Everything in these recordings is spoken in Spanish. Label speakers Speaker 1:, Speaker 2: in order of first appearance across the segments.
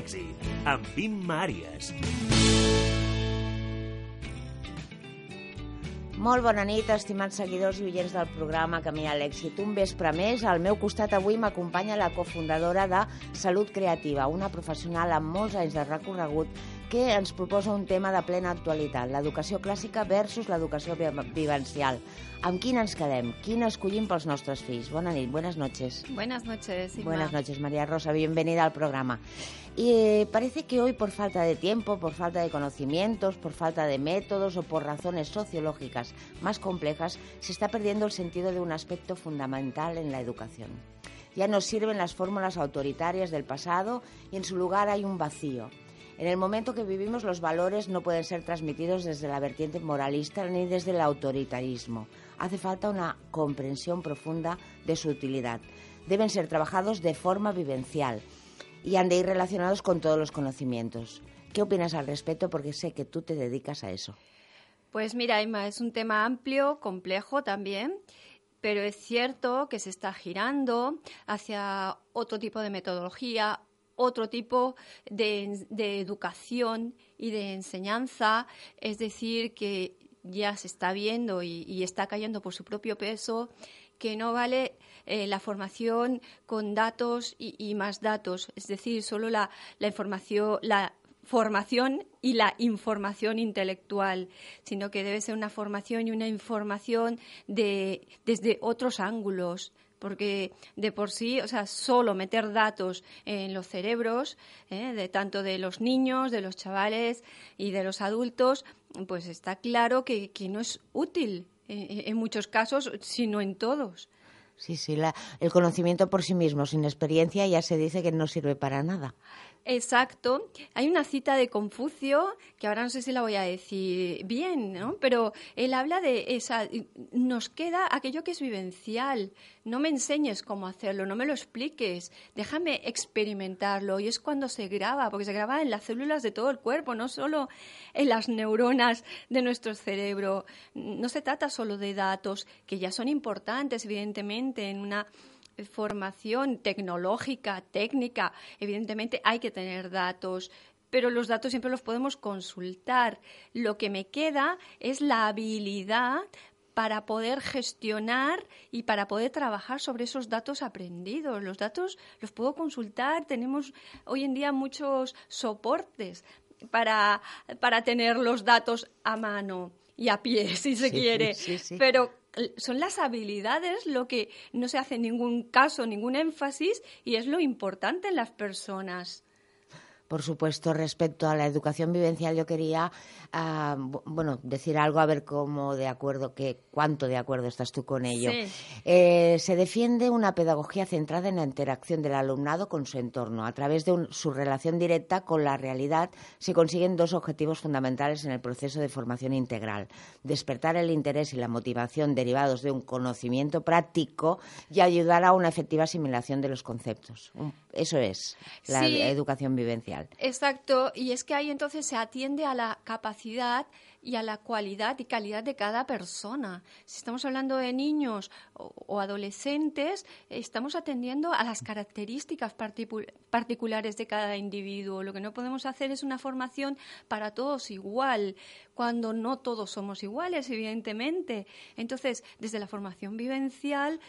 Speaker 1: l'èxit, amb Imma Àries.
Speaker 2: Molt bona nit, estimats seguidors i oients del programa Camí a l'èxit. Un vespre més, al meu costat avui m'acompanya la cofundadora de Salut Creativa, una professional amb molts anys de recorregut que ens proposa un tema de plena actualitat, l'educació clàssica versus l'educació vivencial. Amb quin ens quedem? Quin escollim pels nostres fills? Bona nit, buenas noches.
Speaker 3: Buenas noches, Inma.
Speaker 2: Buenas noches, María Rosa, bienvenida al programa. Y eh, parece que hoy, por falta de tiempo, por falta de conocimientos, por falta de métodos o por razones sociológicas más complejas, se está perdiendo el sentido de un aspecto fundamental en la educación. Ya no sirven las fórmulas autoritarias del pasado y en su lugar hay un vacío. En el momento que vivimos los valores no pueden ser transmitidos desde la vertiente moralista ni desde el autoritarismo. Hace falta una comprensión profunda de su utilidad. Deben ser trabajados de forma vivencial y han de ir relacionados con todos los conocimientos. ¿Qué opinas al respecto? Porque sé que tú te dedicas a eso.
Speaker 3: Pues mira, Emma, es un tema amplio, complejo también, pero es cierto que se está girando hacia otro tipo de metodología, otro tipo de, educación y de enseñanza, es decir, que ya se está viendo y, está cayendo por su propio peso que no vale eh, la formación con datos y, más datos, es decir, solo la, información, la formación y la información intelectual, sino que debe ser una formación y una información de, desde otros ángulos, porque de por sí, o sea, solo meter datos en los cerebros, ¿eh? de tanto de los niños, de los chavales y de los adultos, pues está claro que, no es útil en, muchos casos, sino en todos.
Speaker 2: Sí, sí, el conocimiento por sí mismo, sin experiencia, ya se dice que no sirve para nada.
Speaker 3: Exacto. Hay una cita de Confucio, que ahora no sé si la voy a decir bien, ¿no? Pero él habla de esa. Nos queda aquello que es vivencial. No me enseñes cómo hacerlo, no me lo expliques. Déjame experimentarlo. Y es cuando se graba, porque se graba en las células de todo el cuerpo, no solo en las neuronas de nuestro cerebro. No se trata solo de datos, que ya son importantes, evidentemente, en una formación tecnológica, técnica, evidentemente hay que tener datos, pero los datos siempre los podemos consultar. Lo que me queda es la habilidad para poder gestionar y para poder trabajar sobre esos datos aprendidos. Los datos los puedo consultar, tenemos hoy en día muchos soportes para, para tener los datos a mano y a pie, si se quiere. Pero son las habilidades lo que no se hace ningún caso, ningún énfasis y es lo importante en las personas.
Speaker 2: Por supuesto, respecto a la educación vivencial, yo quería ah, bueno, decir algo a ver cómo de acuerdo, que, cuánto de acuerdo estás tú con ello. Eh, se defiende una pedagogía centrada en la interacción del alumnado con su entorno. A través de su relación directa con la realidad se consiguen dos objetivos fundamentales en el proceso de formación integral. Despertar el interés y la motivación derivados de un conocimiento práctico y ayudar a una efectiva asimilación de los conceptos. Eso es la educación vivencial.
Speaker 3: Exacto, y es que ahí entonces se atiende a la capacidad y a la cualidad y calidad de cada persona. Si estamos hablando de niños o, adolescentes, estamos atendiendo a las características particulares de cada individuo. Lo que no podemos hacer es una formación para todos igual, cuando no todos somos iguales, evidentemente. Entonces, desde la formación vivencial,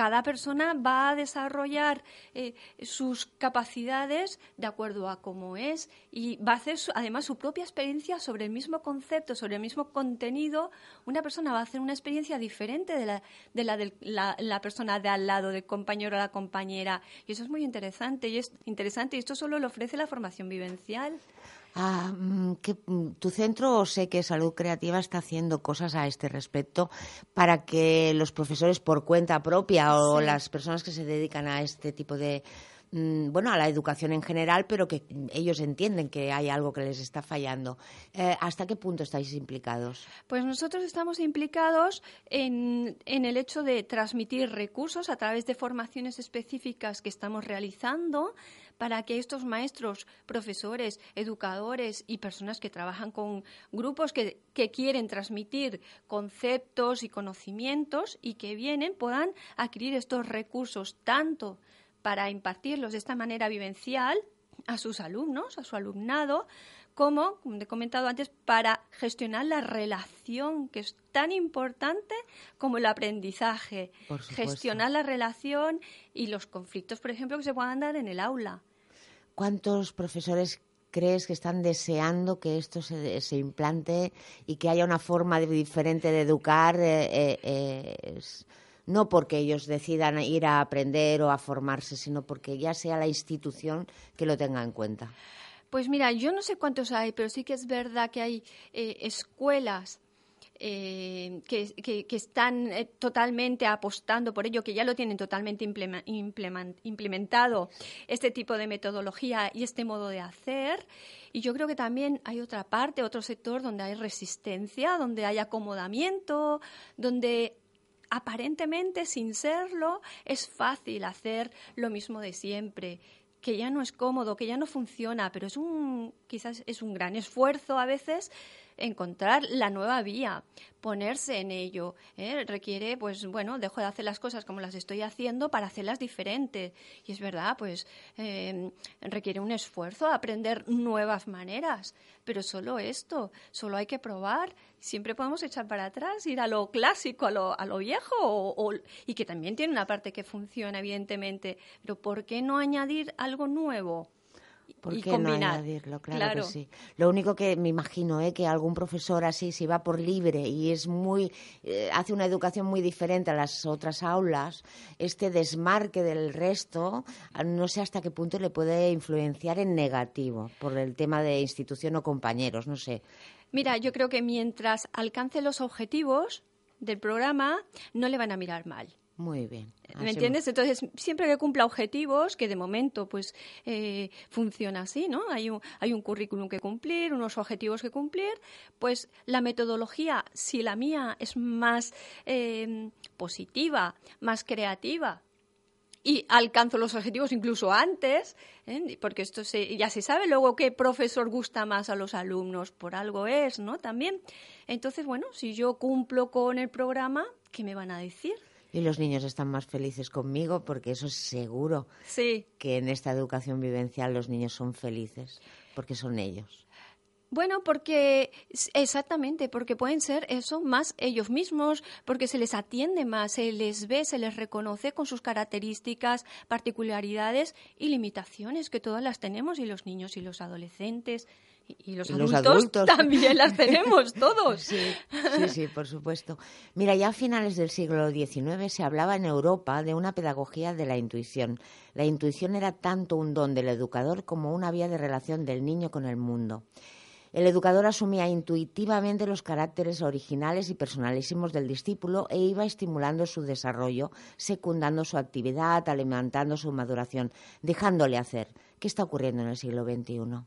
Speaker 3: cada persona va a desarrollar eh, sus capacidades de acuerdo a cómo es y va a hacer además su propia experiencia sobre el mismo concepto, sobre el mismo contenido. Una persona va a hacer una experiencia diferente de la de la, de la, persona de al lado, del compañero o la compañera. Y eso es muy interesante y es interesante y esto solo lo ofrece la formación vivencial.
Speaker 2: Ah, mm, que mm, tu centro, sé que Salud Creativa está haciendo cosas a este respecto para que los profesores por cuenta propia o las personas que se dedican a este tipo de, mm, bueno, a la educación en general, pero que ellos entienden que hay algo que les está fallando. Eh, ¿Hasta qué punto estáis implicados?
Speaker 3: Pues nosotros estamos implicados en, en, el hecho de transmitir recursos a través de formaciones específicas que estamos realizando para que estos maestros, profesores, educadores y personas que trabajan con grupos que, quieren transmitir conceptos y conocimientos y que vienen puedan adquirir estos recursos tanto para impartirlos de esta manera vivencial a sus alumnos, a su alumnado, como, como he comentado antes, para gestionar la relación, que es tan importante como el aprendizaje. Gestionar la relación y los conflictos, por ejemplo, que se puedan dar en el aula.
Speaker 2: ¿Cuántos profesores crees que están deseando que esto se, se implante y que haya una forma diferente de educar? Eh, eh, eh, no porque ellos decidan ir a aprender o a formarse, sino porque ya sea la institución que lo tenga en cuenta.
Speaker 3: Pues mira, yo no sé cuántos hay, pero sí que es verdad que hay escuelas eh, que, que, están eh, totalmente apostando por ello, que ya lo tienen totalmente implementado este tipo de metodología y este modo de hacer. Y yo creo que también hay otra parte, otro sector donde hay resistencia, donde hay acomodamiento, donde aparentemente sin serlo es fácil hacer lo mismo de siempre que ya no es cómodo, que ya no funciona, pero es un quizás es un gran esfuerzo a veces encontrar la nueva vía, ponerse en ello. ¿eh? Requiere, pues bueno, dejo de hacer las cosas como las estoy haciendo para hacerlas diferentes. Y es verdad, pues eh, requiere un esfuerzo aprender nuevas maneras. Pero solo esto, solo hay que probar. Siempre podemos echar para atrás, ir a lo clásico, a lo, a lo viejo, o, y que también tiene una parte que funciona, evidentemente. Pero ¿por qué no añadir algo nuevo?
Speaker 2: ¿Por qué no añadirlo? Claro, que sí. Lo único que me imagino es ¿eh? que algún profesor así, si va por libre y es muy, eh, hace una educación muy diferente a las otras aulas, este desmarque del resto, no sé hasta qué punto le puede influenciar en negativo por el tema de institución o compañeros, no sé.
Speaker 3: Mira, yo creo que mientras alcance los objetivos del programa, no le van a mirar mal.
Speaker 2: Muy bien.
Speaker 3: ¿Me entiendes? Entonces, siempre que cumpla objetivos, que de momento pues eh, funciona así, ¿no? Hay un, hay un currículum que cumplir, unos objetivos que cumplir, pues la metodología, si la mía es más eh, positiva, más creativa, y alcanzo los objetivos incluso antes, ¿eh? porque esto se, ya se sabe luego qué profesor gusta más a los alumnos, por algo es, ¿no? También. Entonces, bueno, si yo cumplo con el programa, ¿qué me van a decir?
Speaker 2: Y los niños están más felices conmigo porque eso es seguro.
Speaker 3: Sí.
Speaker 2: Que en esta educación vivencial los niños son felices porque son ellos.
Speaker 3: Bueno, porque exactamente, porque pueden ser eso más ellos mismos, porque se les atiende más, se les ve, se les reconoce con sus características, particularidades y limitaciones que todas las tenemos y los niños y los adolescentes y los, adultos, también las tenemos todos.
Speaker 2: Sí, sí, sí, por supuesto. Mira, ya a finales del siglo XIX se hablaba en Europa de una pedagogía de la intuición. La intuición era tanto un don del educador como una vía de relación del niño con el mundo. El educador asumía intuitivamente los caracteres originales y personalísimos del discípulo e iba estimulando su desarrollo, secundando su actividad, alimentando su maduración, dejándole hacer. ¿Qué está ocurriendo en el siglo XXI?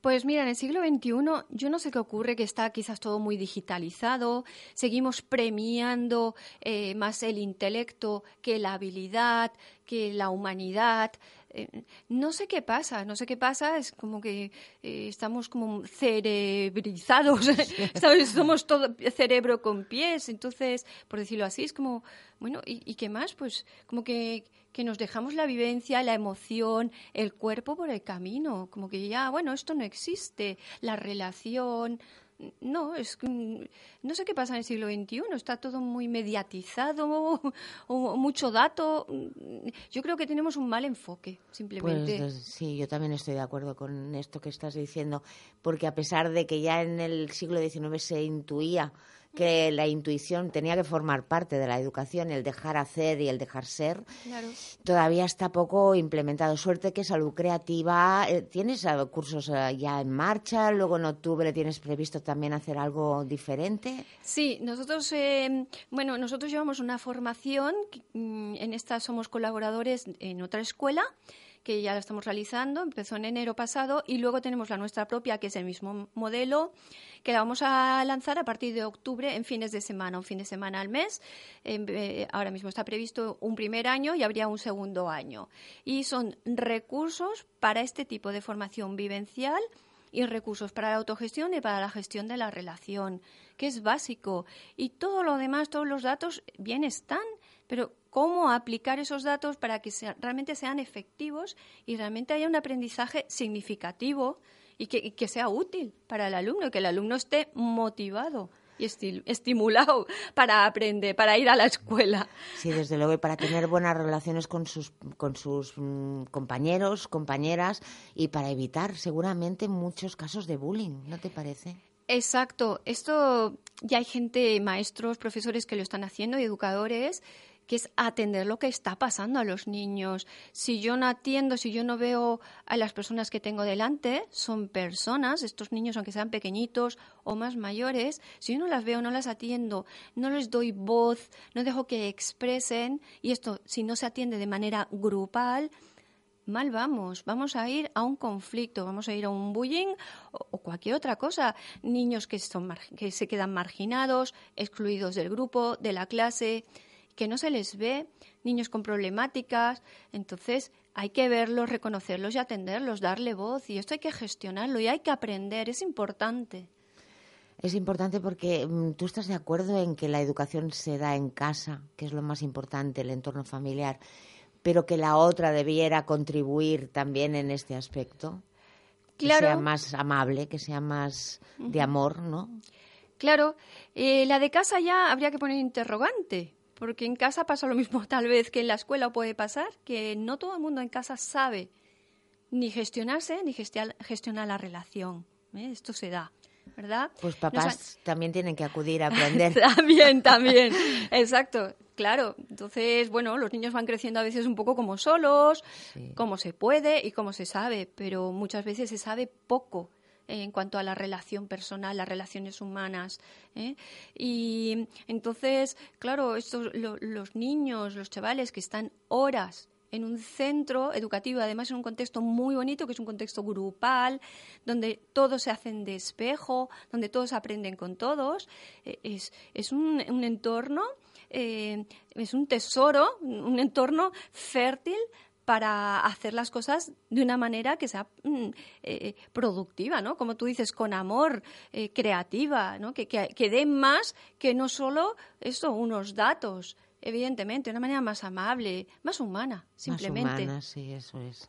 Speaker 3: Pues mira, en el siglo XXI yo no sé qué ocurre, que está quizás todo muy digitalizado, seguimos premiando eh, más el intelecto que la habilidad, que la humanidad. Eh, no sé qué pasa, no sé qué pasa, es como que eh, estamos como cerebrizados, somos todo cerebro con pies, entonces, por decirlo así, es como, bueno, ¿y, qué más? Pues como que, que nos dejamos la vivencia, la emoción, el cuerpo por el camino, como que ya, bueno, esto no existe, la relación, no, es que no sé qué pasa en el siglo XXI, está todo muy mediatizado, mucho dato. Yo creo que tenemos un mal enfoque, simplemente.
Speaker 2: Pues sí, yo también estoy de acuerdo con esto que estás diciendo, porque a pesar de que ya en el siglo XIX se intuía que la intuición tenía que formar parte de la educación, el dejar hacer y el dejar ser, todavía está poco implementado. Suerte que Salud Creativa, eh, ¿tienes cursos eh, ya en marcha? Luego en octubre tienes previsto también hacer algo diferente.
Speaker 3: Sí, nosotros, eh, bueno, nosotros llevamos una formación, mm, en esta somos colaboradores en otra escuela que ya la estamos realizando, empezó en enero pasado y luego tenemos la nuestra propia, que es el mismo modelo, que la vamos a lanzar a partir de octubre en fines de semana, un fin de semana al mes. Eh, ahora mismo está previsto un primer año y habría un segundo año. Y son recursos para este tipo de formación vivencial y recursos para la autogestión y para la gestión de la relación, que es básico. Y todo lo demás, todos los datos, bien están, pero cómo aplicar esos datos para que realmente sean efectivos y realmente haya un aprendizaje significativo y que, sea útil para el alumno, que el alumno esté motivado y estimulado para aprender, para ir a la escuela.
Speaker 2: Sí, desde luego, y para tener buenas relaciones con sus, con sus mm, compañeros, compañeras, y para evitar seguramente muchos casos de bullying, ¿no te parece?
Speaker 3: Exacto. Esto ya hay gente, maestros, profesores que lo están haciendo y educadores que es atender lo que está pasando a los niños. Si yo no atiendo, si yo no veo a las personas que tengo delante, son personas, estos niños, aunque sean pequeñitos o más mayores, si yo no las veo, no las atiendo, no les doy voz, no dejo que expresen, y esto, si no se atiende de manera grupal, mal vamos, vamos a ir a un conflicto, vamos a ir a un bullying o, cualquier otra cosa. Niños que, son, que se quedan marginados, excluidos del grupo, de la clase que no se les ve, niños con problemáticas. Entonces hay que verlos, reconocerlos y atenderlos, darle voz. Y esto hay que gestionarlo y hay que aprender, es importante.
Speaker 2: Es importante porque mm, tú estás de acuerdo en que la educación se da en casa, que es lo más importante, el entorno familiar, pero que la otra debiera contribuir también en este aspecto.
Speaker 3: Claro.
Speaker 2: Que sea más amable, que sea más de amor, ¿no?
Speaker 3: Claro, eh, la de casa ya habría que poner interrogante, porque en casa pasa lo mismo tal vez que en la escuela puede pasar, que no todo el mundo en casa sabe ni gestionarse ni gestionar la relación. ¿eh? Esto se da. ¿verdad?
Speaker 2: Pues papás también tienen que acudir a aprender.
Speaker 3: también, también. Exacto, claro. Entonces, bueno, los niños van creciendo a veces un poco como solos, como se puede y como se sabe, pero muchas veces se sabe poco en cuanto a la relación personal, las relaciones humanas. ¿eh? Y entonces, claro, estos, los niños, los chavales que están horas en un centro educativo, además en un contexto muy bonito, que es un contexto grupal, donde todos se hacen de espejo, donde todos aprenden con todos. Eh, es, es un, entorno, eh, es un tesoro, un entorno fértil para hacer las cosas de una manera que sea mm, eh, productiva, ¿no? Como tú dices, con amor, eh, creativa, ¿no? Que, que, que dé más que no solo eso, unos datos, evidentemente, de una manera más amable, más humana, simplemente.
Speaker 2: Más humana, sí, eso es.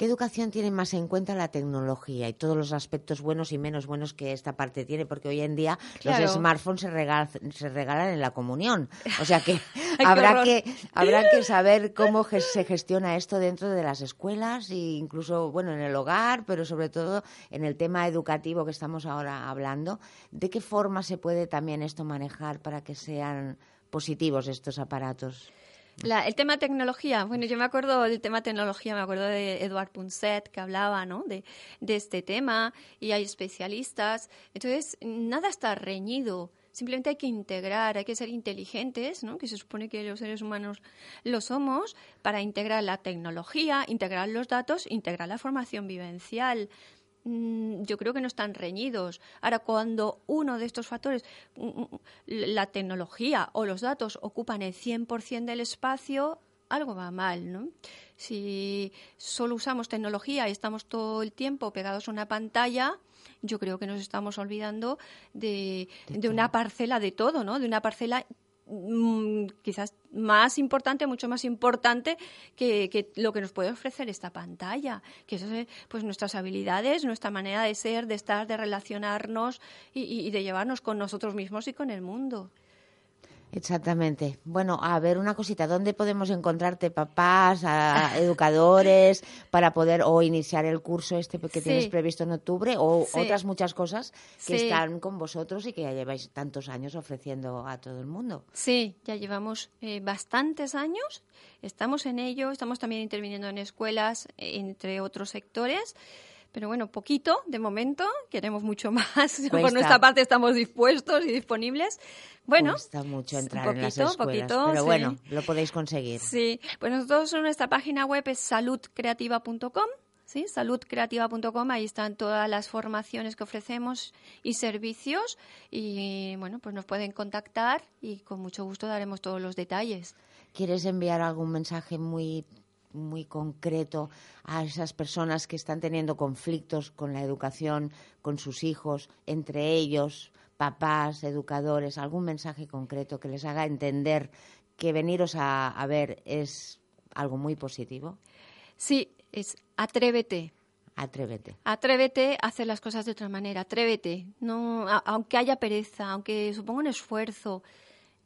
Speaker 2: ¿Qué educación tiene más en cuenta la tecnología y todos los aspectos buenos y menos buenos que esta parte tiene? Porque hoy en día los smartphones se, se regalan en la comunión. O sea que habrá, que habrá que saber cómo se gestiona esto dentro de las escuelas e incluso, bueno, en el hogar, pero sobre todo en el tema educativo que estamos ahora hablando. ¿De qué forma se puede también esto manejar para que sean positivos estos aparatos?
Speaker 3: El tema tecnología, bueno, yo me acuerdo del tema tecnología, me acuerdo de Eduard Punset que hablaba, ¿no? De, de este tema y hay especialistas. Entonces, nada está reñido. Simplemente hay que integrar, hay que ser inteligentes, ¿no? que se supone que los seres humanos lo somos, para integrar la tecnología, integrar los datos, integrar la formación vivencial. Mm, yo creo que no están reñidos. Ahora, cuando uno de estos factores, mm, mm, la tecnología o los datos ocupan el 100% del espacio, algo va mal, ¿no? Si solo usamos tecnología y estamos todo el tiempo pegados a una pantalla, yo creo que nos estamos olvidando de, de una parcela de todo, ¿no? De una parcela quizás más importante, mucho más importante que, lo que nos puede ofrecer esta pantalla, que es pues nuestras habilidades, nuestra manera de ser, de estar, de relacionarnos y de llevarnos con nosotros mismos y con el mundo.
Speaker 2: Exactamente. Bueno, a ver, una cosita, ¿dónde podemos encontrarte papás, educadores, para poder o iniciar el curso este que tienes previsto en octubre o otras muchas cosas que están con vosotros y que ya lleváis tantos años ofreciendo a todo el mundo?
Speaker 3: Sí, ya llevamos eh, bastantes años, estamos en ello, estamos también interviniendo en escuelas, entre otros sectores. Pero bueno, poquito de momento, queremos mucho más. Por nuestra parte estamos dispuestos y disponibles. Bueno,
Speaker 2: Cuesta mucho entrar en las escuelas, pero bueno, lo podéis conseguir.
Speaker 3: Sí, pues nosotros en nuestra página web es saludcreativa.com. ¿sí? saludcreativa.com, ahí están todas las formaciones que ofrecemos y servicios y bueno, pues nos pueden contactar y con mucho gusto daremos todos los detalles.
Speaker 2: ¿Quieres enviar algún mensaje muy muy concreto a esas personas que están teniendo conflictos con la educación, con sus hijos, entre ellos, papás, educadores, algún mensaje concreto que les haga entender que veniros a, ver es algo muy positivo?
Speaker 3: Sí, es atrévete.
Speaker 2: Atrévete.
Speaker 3: Atrévete a hacer las cosas de otra manera. Atrévete. No, aunque haya pereza, aunque suponga un esfuerzo,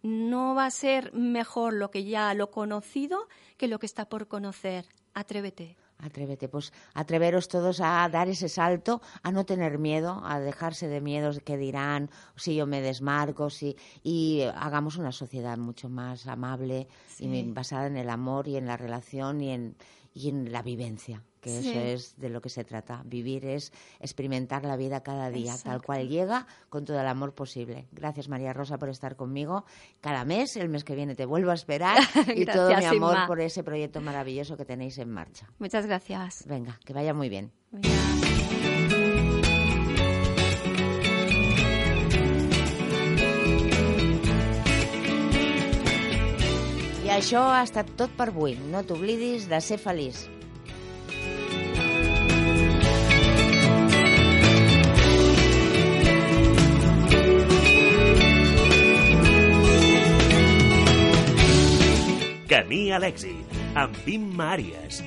Speaker 3: no va a ser mejor lo que ya lo conocido que lo que está por conocer. Atrévete.
Speaker 2: Atrévete, pues atreveros todos a dar ese salto, a no tener miedo, a dejarse de miedos que dirán, si yo me desmarco, si, y hagamos una sociedad mucho más amable y basada en el amor y en la relación y en, y en la vivencia, que eso es de lo que se trata. Vivir es experimentar la vida cada día, tal cual llega, con todo el amor posible. Gracias, María Rosa, por estar conmigo. Cada mes, el mes que viene, te vuelvo a esperar y todo mi amor por ese proyecto maravilloso que tenéis en marcha.
Speaker 3: Muchas gracias.
Speaker 2: Venga, que vaya muy bien. Això ha estat tot per avui. No t'oblidis de ser feliç.
Speaker 1: Camí a l'èxit, amb Vim Màries.